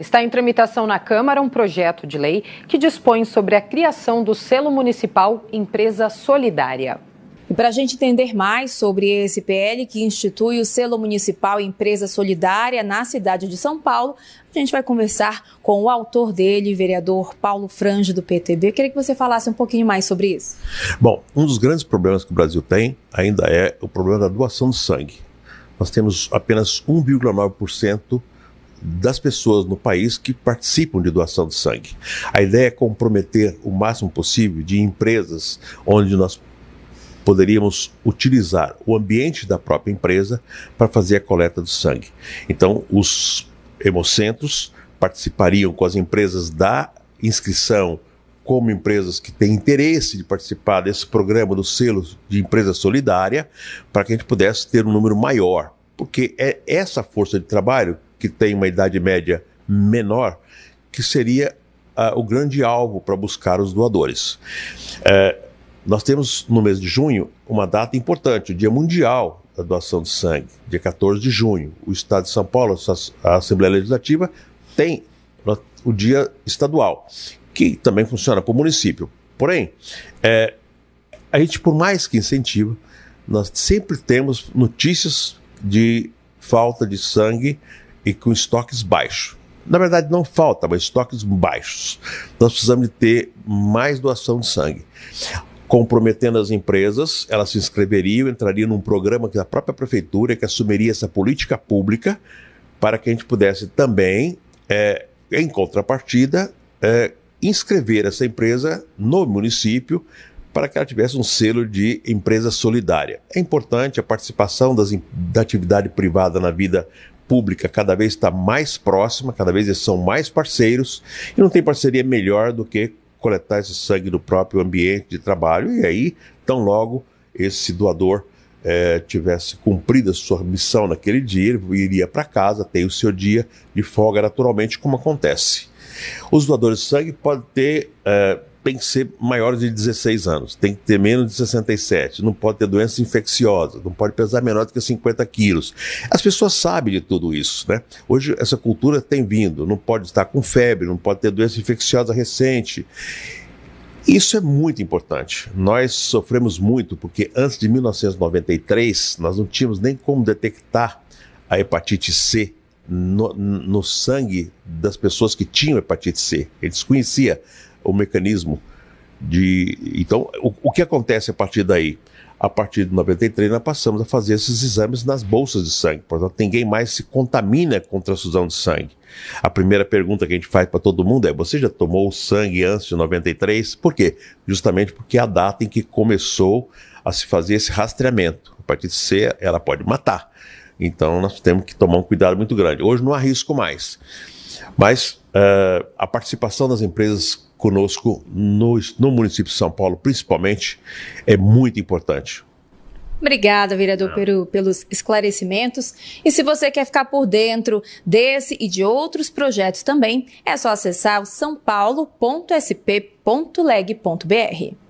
Está em tramitação na Câmara um projeto de lei que dispõe sobre a criação do selo municipal Empresa Solidária. E para a gente entender mais sobre esse PL que institui o selo municipal Empresa Solidária na cidade de São Paulo, a gente vai conversar com o autor dele, vereador Paulo Frange, do PTB. Eu queria que você falasse um pouquinho mais sobre isso. Bom, um dos grandes problemas que o Brasil tem ainda é o problema da doação de sangue. Nós temos apenas 1,9% das pessoas no país que participam de doação de sangue. A ideia é comprometer o máximo possível de empresas onde nós poderíamos utilizar o ambiente da própria empresa para fazer a coleta do sangue. Então, os hemocentros participariam com as empresas da inscrição como empresas que têm interesse de participar desse programa do selo de empresa solidária, para que a gente pudesse ter um número maior, porque é essa força de trabalho que tem uma idade média menor, que seria uh, o grande alvo para buscar os doadores. Uh, nós temos no mês de junho uma data importante, o Dia Mundial da Doação de Sangue, dia 14 de junho. O Estado de São Paulo, a Assembleia Legislativa, tem o dia estadual, que também funciona para o município. Porém, é, a gente, por mais que incentiva, nós sempre temos notícias de falta de sangue e com estoques baixos. Na verdade, não falta, mas estoques baixos. Nós precisamos de ter mais doação de sangue. Comprometendo as empresas, elas se inscreveriam, entrariam num programa que a própria prefeitura que assumiria essa política pública para que a gente pudesse também, é, em contrapartida, é, inscrever essa empresa no município para que ela tivesse um selo de empresa solidária. É importante a participação das, da atividade privada na vida pública cada vez está mais próxima, cada vez eles são mais parceiros, e não tem parceria melhor do que coletar esse sangue do próprio ambiente de trabalho, e aí, tão logo esse doador é, tivesse cumprido a sua missão naquele dia, ele iria para casa, tem o seu dia de folga naturalmente, como acontece. Os doadores de sangue podem ter é, tem que ser maiores de 16 anos, tem que ter menos de 67, não pode ter doença infecciosa, não pode pesar menor do que 50 quilos. As pessoas sabem de tudo isso, né? Hoje essa cultura tem vindo, não pode estar com febre, não pode ter doença infecciosa recente. Isso é muito importante. Nós sofremos muito porque antes de 1993 nós não tínhamos nem como detectar a hepatite C no, no sangue das pessoas que tinham hepatite C. Eles conheciam o mecanismo de. Então, o, o que acontece a partir daí? A partir de 93, nós passamos a fazer esses exames nas bolsas de sangue. Portanto, ninguém mais se contamina com transfusão de sangue. A primeira pergunta que a gente faz para todo mundo é: você já tomou sangue antes de 93? Por quê? Justamente porque é a data em que começou a se fazer esse rastreamento. A partir de C, ela pode matar. Então, nós temos que tomar um cuidado muito grande. Hoje não há risco mais. Mas uh, a participação das empresas conosco no, no município de São Paulo, principalmente, é muito importante. Obrigada, vereador Peru, pelos esclarecimentos. E se você quer ficar por dentro desse e de outros projetos também, é só acessar o sãopaulo.sp.leg.br.